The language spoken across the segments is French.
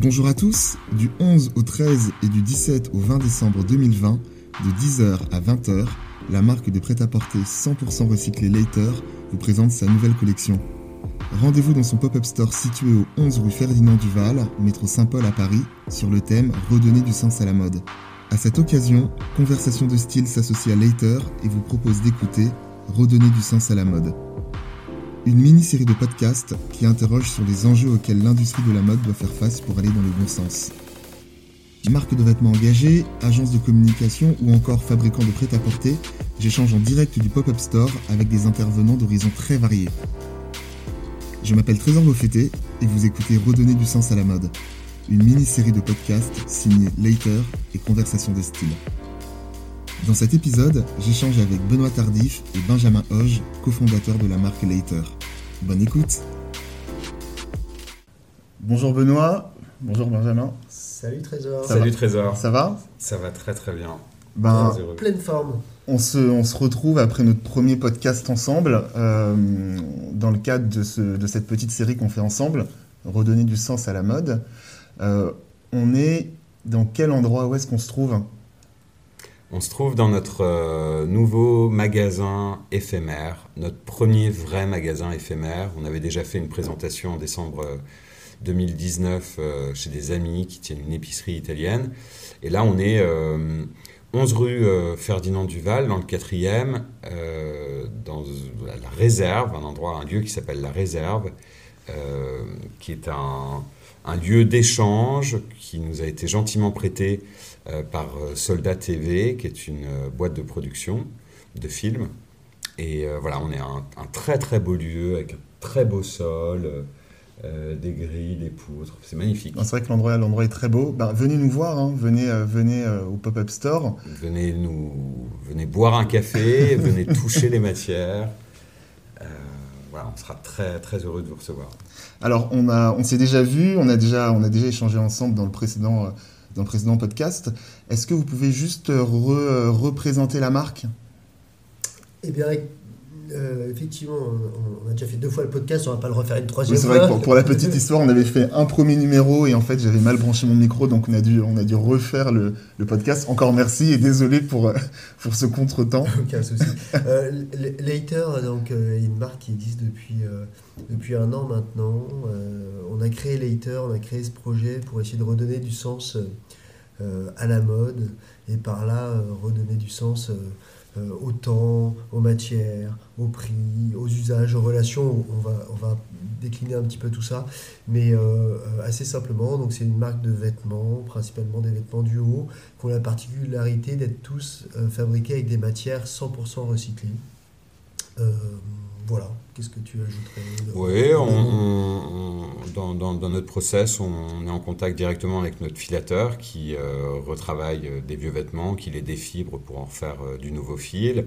Bonjour à tous, du 11 au 13 et du 17 au 20 décembre 2020, de 10h à 20h, la marque de prêt-à-porter 100% recyclé Later vous présente sa nouvelle collection. Rendez-vous dans son pop-up store situé au 11 rue Ferdinand Duval, métro Saint-Paul à Paris, sur le thème Redonner du sens à la mode. À cette occasion, Conversation de style s'associe à Later et vous propose d'écouter Redonner du sens à la mode. Une mini-série de podcasts qui interroge sur les enjeux auxquels l'industrie de la mode doit faire face pour aller dans le bon sens. Marque de vêtements engagée, agence de communication ou encore fabricant de prêt-à-porter, j'échange en direct du pop-up store avec des intervenants d'horizons très variés. Je m'appelle Trésor Beaufetté et vous écoutez Redonner du sens à la mode, une mini-série de podcasts signée Later et Conversation des styles. Dans cet épisode, j'échange avec Benoît Tardif et Benjamin Hoge, cofondateurs de la marque Later. Bonne écoute Bonjour Benoît, bonjour Benjamin. Salut Trésor. Salut Trésor. Ça va? Ça va très très bien. Ben, Très heureux. Pleine forme. on se, on se retrouve après notre premier podcast ensemble, euh, dans le cadre de, ce- de cette petite série qu'on fait ensemble, Redonner du sens à la mode. Euh, on est dans quel endroit? Où est-ce qu'on se trouve? On se trouve dans notre euh, nouveau magasin éphémère, notre premier vrai magasin éphémère. On avait déjà fait une présentation en décembre euh, 2019 euh, chez des amis qui tiennent une épicerie italienne. Et là, on est euh, 11 rue euh, Ferdinand Duval, dans le 4e, euh, dans la réserve, un endroit, un lieu qui s'appelle la réserve, euh, qui est un, lieu d'échange qui nous a été gentiment prêté euh, par euh, Soldat TV, qui est une euh, boîte de production de films. Et euh, voilà, on est un, un très très beau lieu avec un très beau sol, euh, euh, des grilles, des poutres. C'est magnifique. Ben, C'est vrai que l'endroit l'endroit est très beau. Ben, venez nous voir, hein. venez, euh, venez euh, au pop-up store. Venez nous, venez boire un café, venez toucher les matières. Euh, voilà, on sera très très heureux de vous recevoir. Alors, on, a, on s'est déjà vu, on a déjà, on a déjà échangé ensemble dans le précédent, euh, dans le précédent podcast. Est-ce que vous pouvez juste euh, euh, représenter la marque? Eh bien, euh, effectivement, on, on a déjà fait deux fois le podcast, on va pas le refaire une Oui, troisième c'est fois. vrai que pour, pour la petite histoire, on avait fait un premier numéro et en fait, j'avais mal branché mon micro, donc on a dû, on a dû refaire le, le podcast. Encore merci et désolé pour, euh, pour ce contretemps. Aucun souci. Euh, Later, donc, euh, est une marque qui existe depuis, euh, depuis un an maintenant. Euh, on a créé Later, on a créé ce projet pour essayer de redonner du sens euh, à la mode et par là euh, redonner du sens euh, au temps, aux matières, au prix, aux usages, aux relations. On va, décliner un petit peu tout ça, mais euh, euh, assez simplement. Donc c'est une marque de vêtements, principalement des vêtements du haut, qui ont la particularité d'être tous fabriqués avec des matières 100% recyclées. Voilà, qu'est-ce que tu ajouterais Oui, on, on- on- dans, dans- dans notre process, on est en contact directement avec notre filateur qui euh, retravaille euh, des vieux vêtements, qui les défibre pour en faire euh, du nouveau fil.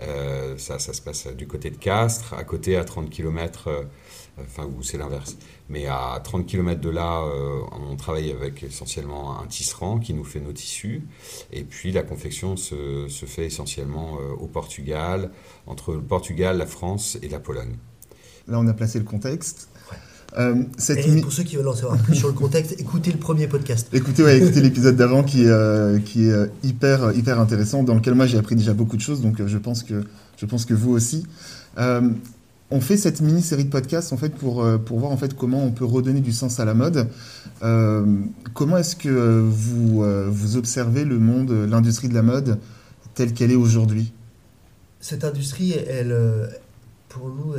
Euh, ça, ça se passe du côté de Castres, à côté à 30 km, enfin, où c'est l'inverse. Mais à 30 km de là, euh, on travaille avec essentiellement un tisserand qui nous fait nos tissus. Et puis la confection se, se fait essentiellement euh, au Portugal, entre le Portugal, la France et la Pologne. Là, on a placé le contexte. Euh, cette Et mi- pour ceux qui veulent en savoir plus sur le contexte, écoutez le premier podcast. Écoutez, ouais, écoutez l'épisode d'avant qui, est, euh, qui est hyper, hyper intéressant, dans lequel moi j'ai appris déjà beaucoup de choses, donc je pense que, je pense que vous aussi. Euh, on fait cette mini-série de podcasts en fait, pour, euh, pour voir en fait, comment on peut redonner du sens à la mode. Euh, comment est-ce que euh, vous, vous observez le monde, l'industrie de la mode telle qu'elle est aujourd'hui? Cette industrie, elle, pour nous,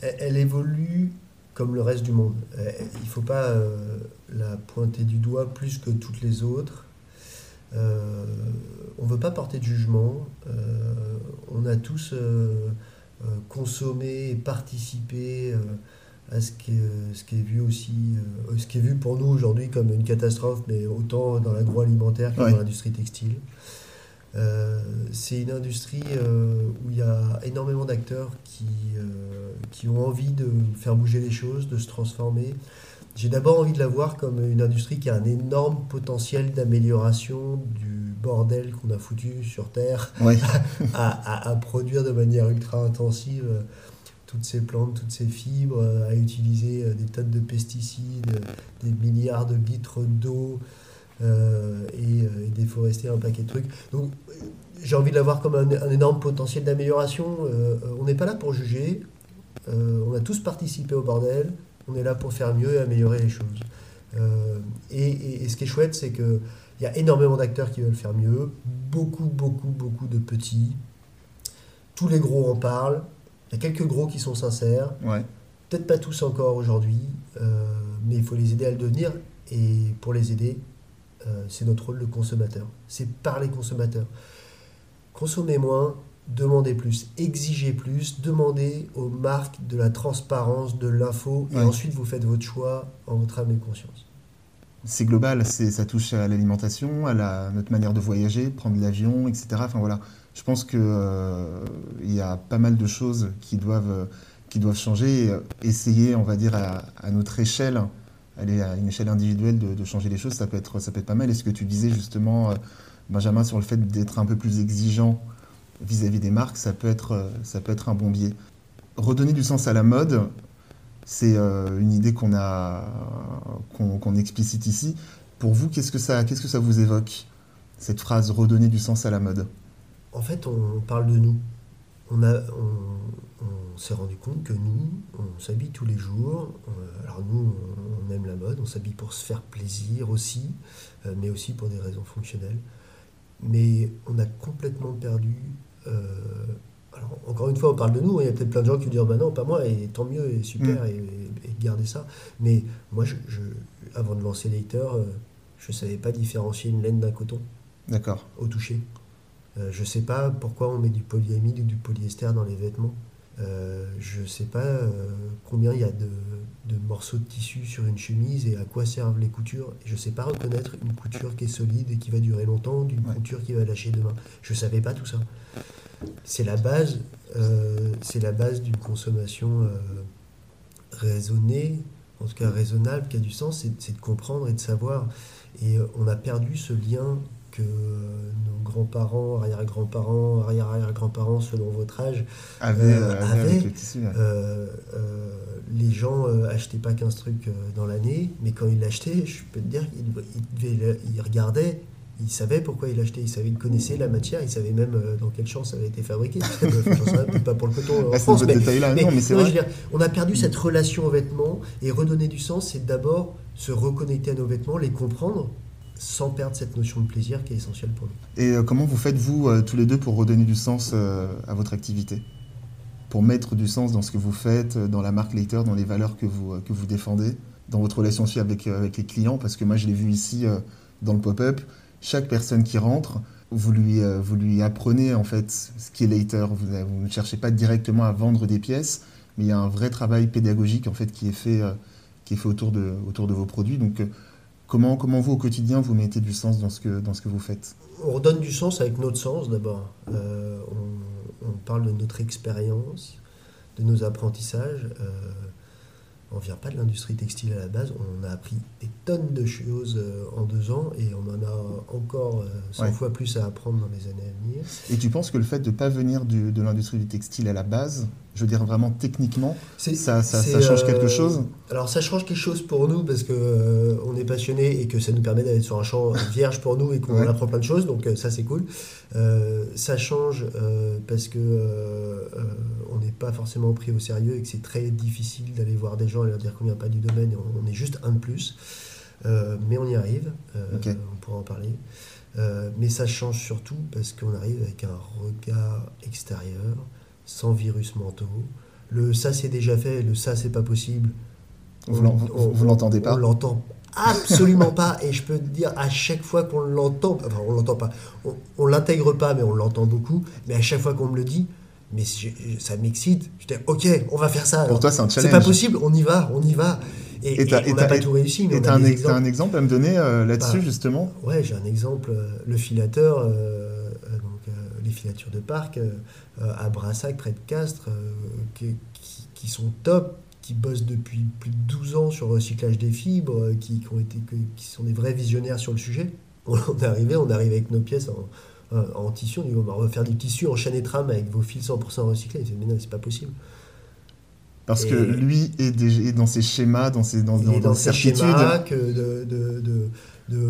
elle, évolue comme le reste du monde. Il ne faut pas la pointer du doigt plus que toutes les autres. On ne veut pas porter de jugement. On a tous euh, euh, consommé et participé euh, à ce qui, est, ce qui est vu aussi, euh, ce qui est vu pour nous aujourd'hui comme une catastrophe, mais autant dans l'agroalimentaire que Ouais. dans l'industrie textile. Euh, c'est une industrie euh, où il y a énormément d'acteurs qui, euh, qui ont envie de faire bouger les choses, de se transformer. J'ai d'abord envie de la voir comme une industrie qui a un énorme potentiel d'amélioration du bordel qu'on a foutu sur Terre à, à- à produire de manière ultra intensive euh, toutes ces plantes, toutes ces fibres, à utiliser des tonnes de pesticides, des milliards de litres d'eau et, déforester un paquet de trucs. Donc j'ai envie de l'avoir comme un, énorme potentiel d'amélioration. on n'est pas là pour juger, on a tous participé au bordel, on est là pour faire mieux et améliorer les choses. et, ce qui est chouette, c'est que il y a énormément d'acteurs qui veulent faire mieux, beaucoup, beaucoup, beaucoup de petits. Tous les gros en parlent. Il y a quelques gros qui sont sincères. Peut-être pas tous encore aujourd'hui, euh, mais il faut les aider à le devenir. Et pour les aider, euh, c'est notre rôle de consommateur. C'est par les consommateurs. Consommez moins, demandez plus, exigez plus, demandez aux marques de la transparence, de l'info, et ensuite vous faites votre choix en votre âme et conscience c'est global, ça touche à l'alimentation, à notre manière de voyager, prendre l'avion, etc. Enfin voilà, je pense qu'il euh, y a pas mal de choses qui doivent, qui doivent changer. Et essayer, on va dire, à, notre échelle, aller à une échelle individuelle de, changer les choses, ça peut, être, ça peut être pas mal. Et ce que tu disais justement, euh, Benjamin, sur le fait d'être un peu plus exigeant vis-à-vis des marques, ça peut, être, ça peut être un bon biais. Redonner du sens à la mode, c'est euh, une idée qu'on a qu'on explicite ici. Pour vous, qu'est-ce que ça qu'est-ce que ça vous évoque cette phrase redonner du sens à la mode? En fait, on parle de nous. On s'est rendu compte que nous, on s'habille tous les jours. Alors nous, on, aime la mode, on s'habille pour se faire plaisir aussi, euh, mais aussi pour des raisons fonctionnelles. Mais on a complètement perdu euh, encore une fois, on parle de nous, hein, il y a peut-être plein de gens qui disent bah non, pas moi, et tant mieux, et super, mm. et, garder ça. Mais moi, je, avant de lancer Later, euh, je ne savais pas différencier une laine d'un coton. D'accord. Au toucher. Euh, je ne sais pas pourquoi on met du polyamide ou du polyester dans les vêtements. Euh, je ne sais pas combien il y a de, morceaux de tissu sur une chemise et à quoi servent les coutures. Je ne sais pas reconnaître une couture qui est solide et qui va durer longtemps d'une couture qui va lâcher demain. Je ne savais pas tout ça c'est la base, euh, c'est la base d'une consommation euh, raisonnée, en tout cas raisonnable, qui a du sens, c'est de comprendre et de savoir. Et euh, on a perdu ce lien que nos grands-parents, arrière-grands-parents, arrière-arrière-grands-parents, selon votre âge, avaient. les gens achetaient pas 15 trucs dans l'année, mais quand ils l'achetaient, je peux te dire, ils regardaient il savait pourquoi il achetait, il savait, il connaissait la matière, il savait même euh, dans quelle champ ça avait été fabriqué. peut-être pas pour le coton en France, mais, on a perdu cette relation aux vêtements et redonner du sens, c'est d'abord se reconnecter à nos vêtements, les comprendre sans perdre cette notion de plaisir qui est essentielle pour nous. Et euh, comment vous faites, vous, euh, tous les deux, pour redonner du sens à votre activité? Pour mettre du sens dans ce que vous faites, dans la marque Later, dans les valeurs que vous, que vous défendez, dans votre relation aussi avec, avec les clients? Parce que moi, je l'ai vu ici dans le pop-up, chaque personne qui rentre, vous lui, euh, vous lui apprenez en fait ce qui est later. Vous, ne cherchez pas directement à vendre des pièces, mais il y a un vrai travail pédagogique en fait qui est fait, euh, qui est fait autour, de, autour de vos produits. Donc euh, comment, comment vous au quotidien vous mettez du sens dans ce que, dans ce que vous faites? On redonne du sens avec notre sens d'abord. on, parle de notre expérience, de nos apprentissages on vient pas de l'industrie textile à la base, on a appris des tonnes de choses euh, en deux ans et on en a encore 100 euh, fois plus à apprendre dans les années à venir. Et tu penses que le fait de ne pas venir de l'industrie du textile à la base, je veux dire vraiment techniquement, ça, ça, change quelque euh, chose Alors ça change quelque chose pour nous parce que on est passionné et que ça nous permet d'être sur un champ vierge pour nous et qu'on apprend plein de choses, donc ça c'est cool. ça change parce que on n'est pas forcément pris au sérieux et que c'est très difficile d'aller voir des gens et leur dire qu'on vient pas du domaine, on, est juste un de plus. Euh, mais on y arrive, euh, on pourra en parler. Euh, mais ça change surtout parce qu'on arrive avec un regard extérieur, sans virus mentaux. Le ça c'est déjà fait, le ça c'est pas possible. Vous l'entendez pas On l'entend absolument pas. Et je peux te dire, à chaque fois qu'on l'entend, enfin on l'entend pas, on, on l'intègre pas, mais on l'entend beaucoup. Mais à chaque fois qu'on me le dit, mais ça m'excite. Je dis, ok, on va faire ça. Pour toi, c'est un challenge. C'est pas possible, on y va, on y va. Et, on n'a pas tout réussi. Mais et tu as, un exemple à me donner euh, là-dessus, bah, justement? Ouais, j'ai un exemple. Euh, le filateur, euh, de parc à Brassac, près de Castres, qui, qui, sont top, qui bossent depuis plus de 12 ans sur le recyclage des fibres, qui, qui, ont été, qui sont des vrais visionnaires sur le sujet. On est arrivé, on est arrivé avec nos pièces en euh, en tissu. On dit, on va refaire du tissu en chaîne et trame avec vos fils 100% recyclés. Il mais non, c'est pas possible. Parce que lui est, dans ses schémas, dans ses, dans, dans, dans ses schémas, que de, de, de,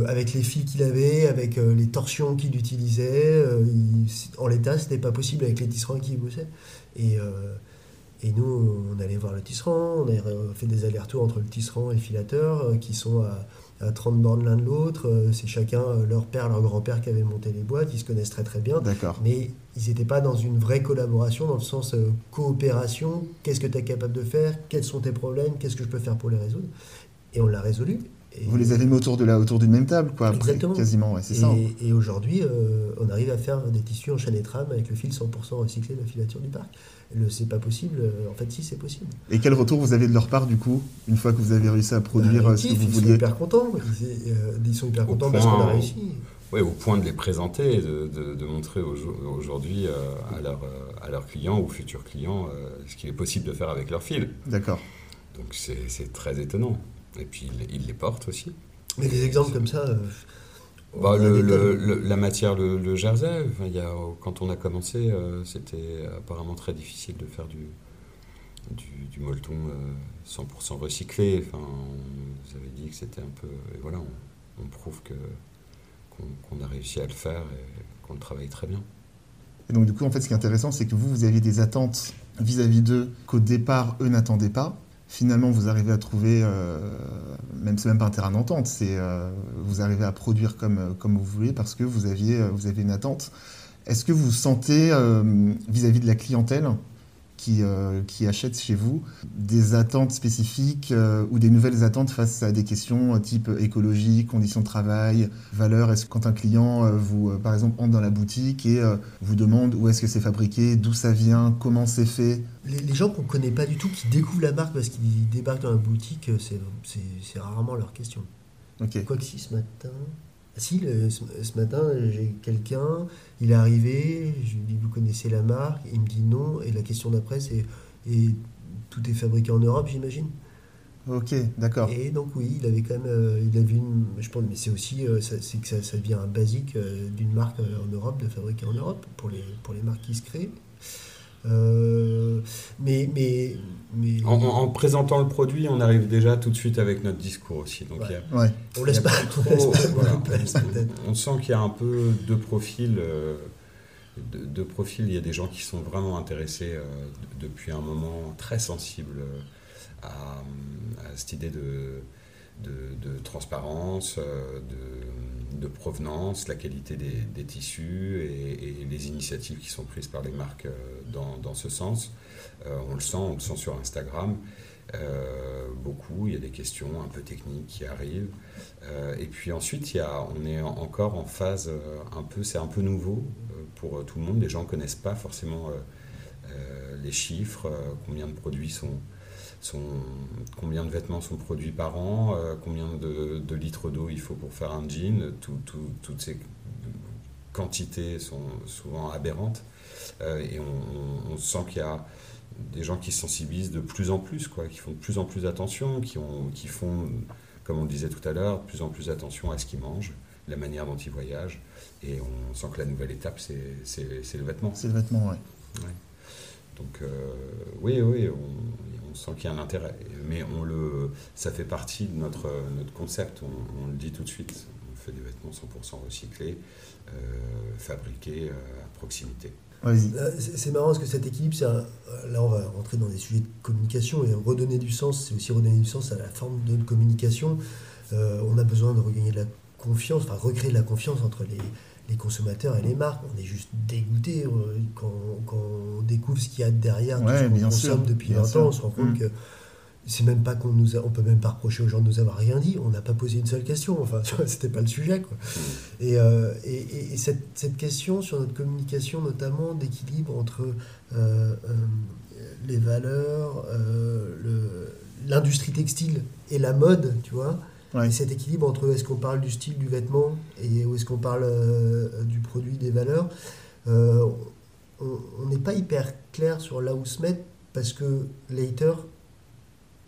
avec les fils qu'il avait, avec euh, les torsions qu'il utilisait. Euh, en l'état, c'était pas possible avec les tisserands qui bossaient. Et, euh, et nous, on allait voir le tisserand, on a fait des allers-retours entre le tisserand et le filateur, qui sont à, à 30 bornes l'un de l'autre. C'est chacun leur père, leur grand-père qui avait monté les boîtes. Ils se connaissent très très bien. D'accord. Mais ils n'étaient pas dans une vraie collaboration, dans le sens coopération. Qu'est-ce que tu es capable de faire? Quels sont tes problèmes? Qu'est-ce que je peux faire pour les résoudre? Et on l'a résolu. Vous les avez mis autour de la, autour d'une même table, quoi. Exactement. quasiment, ouais, c'est ça. Et aujourd'hui, euh, on arrive à faire des tissus en chaîne et trame avec le fil 100% recyclé de la filature du parc. Le c'est pas possible, euh, en fait, si, c'est possible. Et quel retour vous avez de leur part, du coup, une fois que vous avez réussi à produire bah, ce que vous ils vouliez Sont hyper contents. Ils, sont hyper contents parce qu'on a réussi. Oui, au point de les présenter, de, de, montrer aujourd'hui à, leurs à leurs clients ou futurs clients ce qu'il est possible de faire avec leur fil. D'accord. Donc c'est très étonnant. Et puis ils, les portent aussi. Mais des exemples comme ça. Euh, bah, le, la matière, le, jersey, il y a, quand on a commencé, euh, c'était apparemment très difficile de faire du, du, molleton 100% euh, recyclé. Enfin, vous avez dit que c'était un peu. Et voilà, on, prouve que, qu'on, a réussi à le faire et qu'on le travaille très bien. Et donc, du coup, en fait, ce qui est intéressant, c'est que vous, vous aviez des attentes vis-à-vis d'eux qu'au départ, eux n'attendaient pas finalement vous arrivez à trouver, euh, même c'est même pas un terrain d'entente, c'est euh, vous arrivez à produire comme, euh, comme vous voulez parce que vous avez une attente. Est-ce que vous sentez vis-à-vis de la clientèle qui, euh, qui achètent chez vous des attentes spécifiques euh, ou des nouvelles attentes face à des questions euh, type écologie, conditions de travail, valeur. Est-ce que quand un client, vous, par exemple, entre dans la boutique et vous demande où est-ce que c'est fabriqué, d'où ça vient, comment c'est fait? Les, gens qu'on ne connaît pas du tout, qui découvrent la marque parce qu'ils débarquent dans la boutique, c'est rarement leur question. Quoi que si ce matin, si, ce, matin, j'ai quelqu'un, il est arrivé, je lui dis Vous connaissez la marque? Il me dit non. Et la question d'après, c'est Et tout est fabriqué en Europe, j'imagine? Ok, d'accord. Et donc, oui, il avait quand même. Euh, il a vu une, je pense, mais c'est aussi. Euh, c'est que ça, ça, devient un basique euh, d'une marque en Europe, de fabriquer en Europe, pour les, pour les marques qui se créent. Euh, mais, mais, mais... En, présentant le produit, on arrive déjà tout de suite avec notre discours aussi. Donc on laisse pas, on, sent qu'il y a un peu deux profils. Euh, deux, profils. Il y a des gens qui sont vraiment intéressés euh, depuis un moment très sensible à, à cette idée de, de, transparence, de, de, provenance, la qualité des, tissus et, les initiatives qui sont prises par les marques euh, dans, ce sens. Euh, on le sent, on le sent sur Instagram. Euh, beaucoup, il y a des questions un peu techniques qui arrivent. et puis ensuite, il y a, on est encore en phase un peu, c'est un peu nouveau pour tout le monde. Les gens ne connaissent pas forcément les chiffres, combien de produits sont, combien de vêtements sont produits par an, euh, combien de, litres d'eau il faut pour faire un jean, toutes ces quantités sont souvent aberrantes euh, et on, sent qu'il y a des gens qui se sensibilisent de plus en plus, quoi, qui font de plus en plus attention, qui, ont, qui font, comme on le disait tout à l'heure, de plus en plus attention à ce qu'ils mangent, la manière dont ils voyagent, et on sent que la nouvelle étape, c'est le vêtement. C'est le vêtement, oui. Ouais. Donc euh, oui, oui, on, sent qu'il y a un intérêt. Mais on le, ça fait partie de notre, notre concept, on, le dit tout de suite. On fait des vêtements 100% recyclés, euh, fabriqués euh, à proximité. C'est marrant parce que cet équilibre, là on va rentrer dans des sujets de communication et redonner du sens, c'est aussi redonner du sens à la forme de communication. on a besoin de regagner de la confiance, enfin recréer de la confiance entre les, les consommateurs et les marques. On est juste dégoûté quand, découvre ce qu'il y a derrière tout ce qu'on consomme depuis 20 ans. On se rend compte mm. que c'est même pas qu'on nous on peut même pas reprocher aux gens de nous avoir rien dit. On n'a pas posé une seule question. Enfin, c'était pas le sujet. Quoi. Mm. Euh, et, et, cette, cette, question sur notre communication, notamment d'équilibre entre euh, les valeurs, l'industrie textile et la mode, tu vois et cet équilibre entre est-ce qu'on parle du style du vêtement et où est-ce qu'on parle euh, du produit, des valeurs, euh, on n'est pas hyper clair sur là où se mettre parce que later,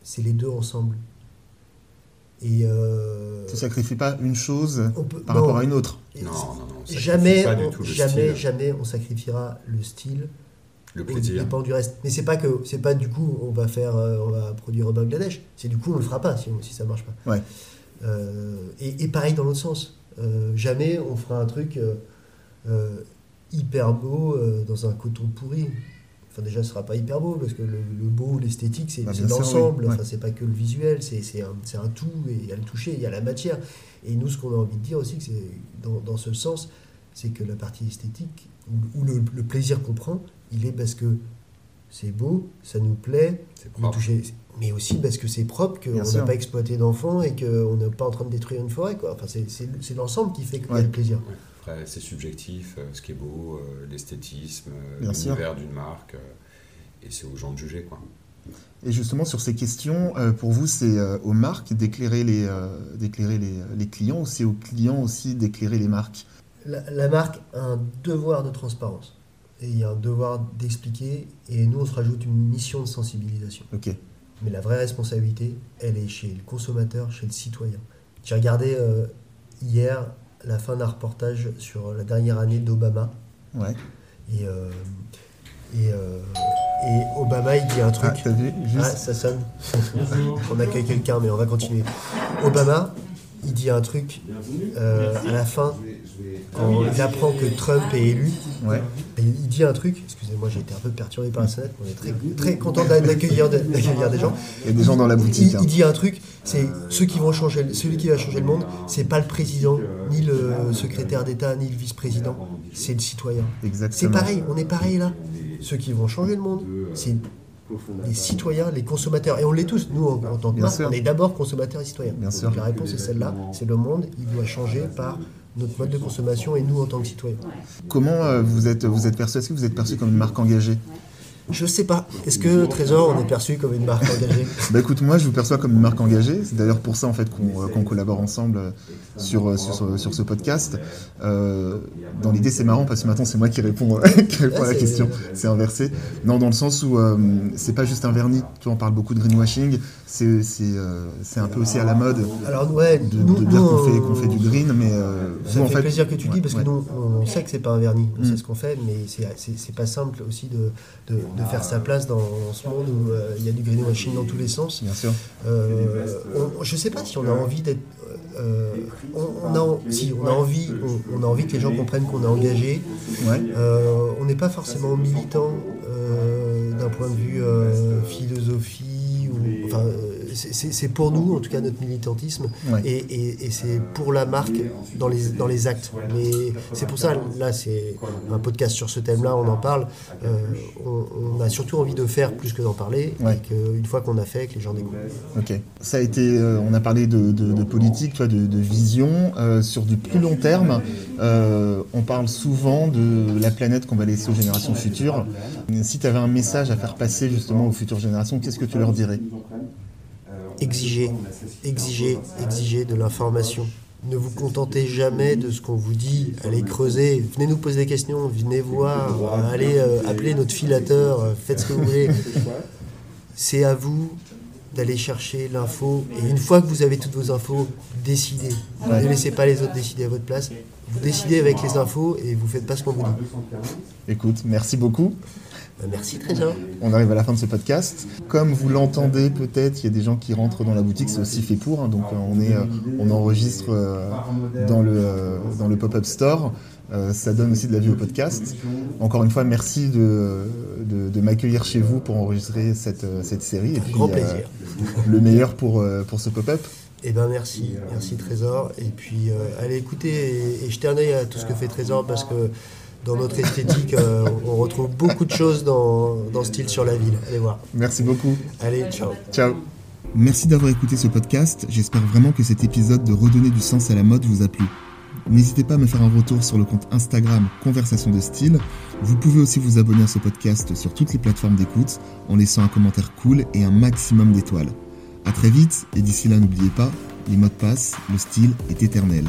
c'est les deux ensemble. Et euh, ça sacrifie pas une chose par rapport à une autre. Non, non, non. Jamais, jamais, jamais on sacrifiera le style Le au plaisir. dépend du reste. Mais c'est pas que c'est pas du coup on va faire euh, on va produire au Bangladesh. C'est du coup on le fera pas si, si ça marche pas. Ouais. Euh, et, et pareil dans l'autre sens. Euh, jamais on fera un truc euh, euh, hyper beau euh, dans un coton pourri. Enfin déjà ce sera pas hyper beau parce que le, le beau, l'esthétique c'est Bah, l'ensemble. oui. Ouais. Enfin c'est pas que le visuel, c'est un, un tout et il y a le toucher, il y a la matière. Et nous ce qu'on a envie de dire aussi c'est dans, dans ce sens, c'est que la partie esthétique ou, ou le, le plaisir qu'on prend, il est parce que c'est beau, ça nous plaît, nous toucher, mais aussi parce que c'est propre, qu'on n'a pas exploité d'enfants et qu'on n'est pas en train de détruire une forêt. Quoi. Enfin, c'est, l'ensemble qui fait qu'il y a Ouais. le plaisir. Ouais. Après, c'est subjectif, euh, ce qui est beau, euh, l'esthétisme, euh, l'univers d'une marque, euh, et c'est aux gens de juger, quoi. Et justement, sur ces questions, euh, pour vous, c'est euh, aux marques d'éclairer les, euh, d'éclairer les, les clients ou c'est aux clients aussi d'éclairer les marques? La, la marque a un devoir de transparence et il y a un devoir d'expliquer. Et nous, on se rajoute une mission de sensibilisation. Ok. Mais la vraie responsabilité, elle est chez le consommateur, chez le citoyen. J'ai regardé euh, hier la fin d'un reportage sur la dernière année d'Obama. Ouais. Et, euh, et, euh, et Obama, il dit un truc. Ah, Ah, ça sonne. on accueille quelqu'un, mais on va continuer. Obama, il dit un truc euh, à la fin, quand il apprend que Trump est élu. Ouais. et il dit un truc, excusez-moi, j'ai été un peu perturbé par la sonnette, on est très, très content d'a- d'accueillir des gens. Il y a des gens dans la boutique. Il, hein. il dit un truc, c'est ceux qui vont changer, celui qui va changer le monde, c'est pas le président, ni le secrétaire d'État, ni le vice-président, c'est le citoyen. C'est pareil, on est pareil là. Ceux qui vont changer le monde, c'est les citoyens, les consommateurs. Et on l'est tous, nous en, en tant que marque, on est d'abord consommateurs et citoyens. Bien Donc sûr. la réponse est celle-là, c'est le monde, il doit changer par notre mode de consommation et nous en tant que citoyens. Comment euh, vous êtes, vous êtes perçu Est-ce que vous êtes perçu comme une marque engagée? Je sais pas, est-ce que Trésor, on est perçu comme une marque engagée? Bah écoute, moi je vous perçois comme une marque engagée. C'est d'ailleurs pour ça en fait qu'on euh, qu'on collabore ensemble euh, sur, euh, sur, ce- sur ce podcast. Euh, dans l'idée, c'est marrant parce que maintenant c'est moi qui réponds, qui réponds à la question. C'est inversé. Non, dans le sens où c'est pas juste un vernis. Tu vois, on parle beaucoup de greenwashing. C'est c'est, un peu aussi à la mode Alors ouais, de, nous, de dire qu'on fait, on- qu'on fait du green, mais Ça vous, me en fait plaisir que tu le dis Ouais, parce ouais. que nous, on sait que c'est pas un vernis, on Mm. sait ce qu'on fait, mais c'est pas simple aussi de, de, de faire sa place dans ce monde où euh, il y a du greenwashing dans tous les sens. Bien sûr. Euh, on- je sais pas si on a envie d'être. euh, on, a, si on a envie, on, on a envie que les gens comprennent qu'on est engagé. Ouais. On n'est pas forcément militant d'un point de vue philosophie. Ou, enfin, c'est- pour nous, en tout cas, notre militantisme. Ouais. Et, et- et c'est pour la marque dans les, dans les actes. Mais c'est pour ça, là, c'est un podcast sur ce thème-là, on en parle. Euh, on, on a surtout envie de faire plus que d'en parler. Ouais. Et qu'une fois qu'on a fait, que les gens découvrent. Ok. Ça a été, euh, on a parlé de, de- de politique, de, de vision. Euh, sur du plus long terme, on parle souvent de la planète qu'on va laisser aux générations futures. Si tu avais un message à faire passer justement aux futures générations, qu'est-ce que tu leur dirais? Exiger, exiger, exiger de l'information. Ne vous contentez jamais de ce qu'on vous dit. Allez creuser, venez nous poser des questions, venez voir, allez euh, appeler notre filateur, euh, faites ce que vous voulez. C'est à vous d'aller chercher l'info. Et une fois que vous avez toutes vos infos, décidez. Ne laissez pas les autres décider à votre place. Vous décidez avec les infos et vous faites pas ce qu'on vous dit. Écoute, merci beaucoup. Euh, Merci Trésor. On arrive à la fin de ce podcast. Comme vous l'entendez peut-être, il y a des gens qui rentrent dans la boutique, c'est aussi fait pour. hein. donc euh, on, est, euh, on enregistre euh, dans le, dans le pop-up store. Ça donne aussi de la vie au podcast. Encore une fois, merci de, de, de m'accueillir chez vous pour enregistrer cette, cette série. Et puis, Grand euh, plaisir. le meilleur pour, pour ce pop-up. Eh ben merci, merci Trésor. Et puis euh, allez écouter et, et jeter un œil à tout ce que fait Trésor parce que dans notre esthétique, euh, on retrouve beaucoup de choses dans, dans Style sur la ville. Allez voir. Merci beaucoup. Allez, ciao. Ciao. Merci d'avoir écouté ce podcast. J'espère vraiment que cet épisode de Redonner du sens à la mode vous a plu. N'hésitez pas à me faire un retour sur le compte Instagram Conversation de Style. Vous pouvez aussi vous abonner à ce podcast sur toutes les plateformes d'écoute en laissant un commentaire cool et un maximum d'étoiles. À très vite et d'ici là n'oubliez pas, les mots de passe, le style est éternel.